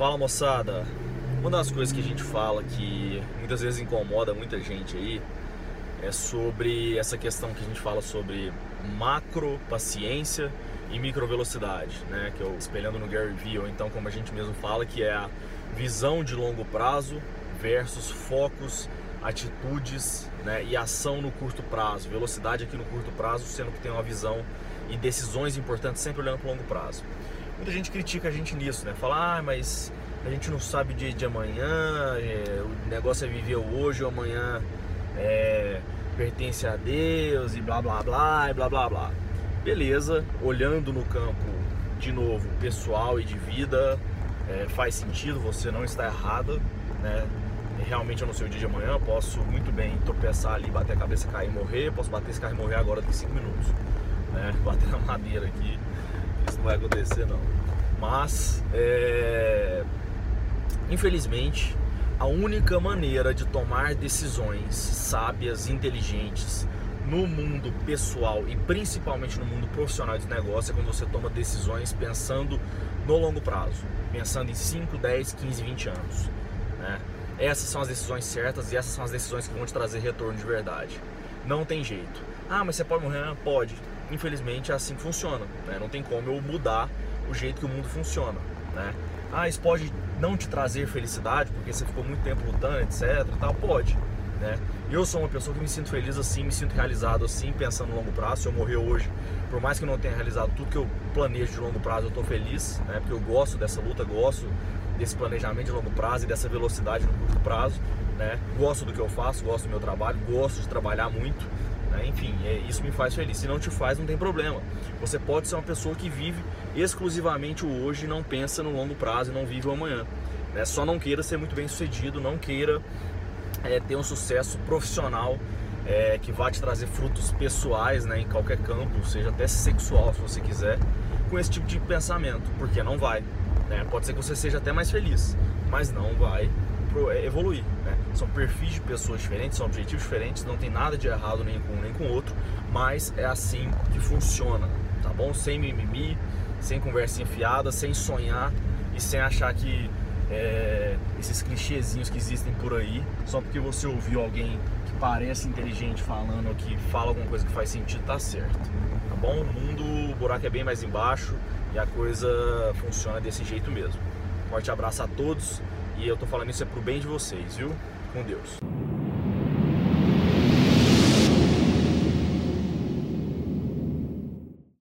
Fala moçada! Uma das coisas que a gente fala que muitas vezes incomoda muita gente aí é sobre essa questão que a gente fala sobre macro paciência e micro velocidade, né? Que é o espelhando no Gary Vee, ou então como a gente mesmo fala, que é a visão de longo prazo versus focos, atitudes né? e ação no curto prazo. Velocidade aqui no curto prazo, sendo que tem uma visão e decisões importantes sempre olhando para o longo prazo. Muita gente critica a gente nisso, né? Fala, ah, mas a gente não sabe o dia de amanhã, é, o negócio é viver hoje ou amanhã é, pertence a Deus e blá blá blá e blá blá blá. Beleza, olhando no campo de novo pessoal e de vida, é, faz sentido, você não está errada, né? Realmente eu não sei o dia de amanhã, posso muito bem tropeçar ali, bater a cabeça, cair e morrer, posso bater esse carro e morrer agora daqui 5 minutos, né? Bater na madeira aqui, não vai acontecer não. Mas, é... infelizmente, a única maneira de tomar decisões sábias, inteligentes, no mundo pessoal e principalmente no mundo profissional de negócio é quando você toma decisões pensando no longo prazo, pensando em 5, 10, 15, 20 anos. Né? Essas são as decisões certas e essas são as decisões que vão te trazer retorno de verdade. Não tem jeito. Ah, mas você pode morrer? Pode. Infelizmente é assim que funciona. Né? Não tem como eu mudar o jeito que o mundo funciona. Né? Ah, isso pode não te trazer felicidade porque você ficou muito tempo lutando, etc. Tal. Pode né? Eu sou uma pessoa que me sinto feliz assim, me sinto realizado assim, pensando no longo prazo. Se eu morrer hoje, por mais que eu não tenha realizado tudo que eu planejo de longo prazo, eu estou feliz, né? Porque eu gosto dessa luta, gosto desse planejamento de longo prazo e dessa velocidade no curto prazo, né? Gosto do que eu faço, gosto do meu trabalho, gosto de trabalhar muito, né? Enfim, é, isso me faz feliz. Se não te faz, não tem problema. Você pode ser uma pessoa que vive exclusivamente o hoje não pensa no longo prazo e não vive o amanhã. Né? Só não queira ser muito bem sucedido, não queira é, ter um sucesso profissional é, que vai te trazer frutos pessoais né, em qualquer campo, seja até sexual se você quiser, com esse tipo de pensamento, porque não vai. Né? Pode ser que você seja até mais feliz, mas não vai evoluir. Né? São perfis de pessoas diferentes, são objetivos diferentes, não tem nada de errado nem com um nem com o outro, mas é assim que funciona, tá bom? Sem mimimi, sem conversa enfiada, sem sonhar e sem achar que é, esses clichêzinhos que existem por aí, só porque você ouviu alguém que parece inteligente falando ou que fala alguma coisa que faz sentido, tá certo. Tá bom? O mundo, o buraco é bem mais embaixo e a coisa funciona desse jeito mesmo. Forte abraço a todos e eu tô falando isso é pro bem de vocês, viu? Com Deus.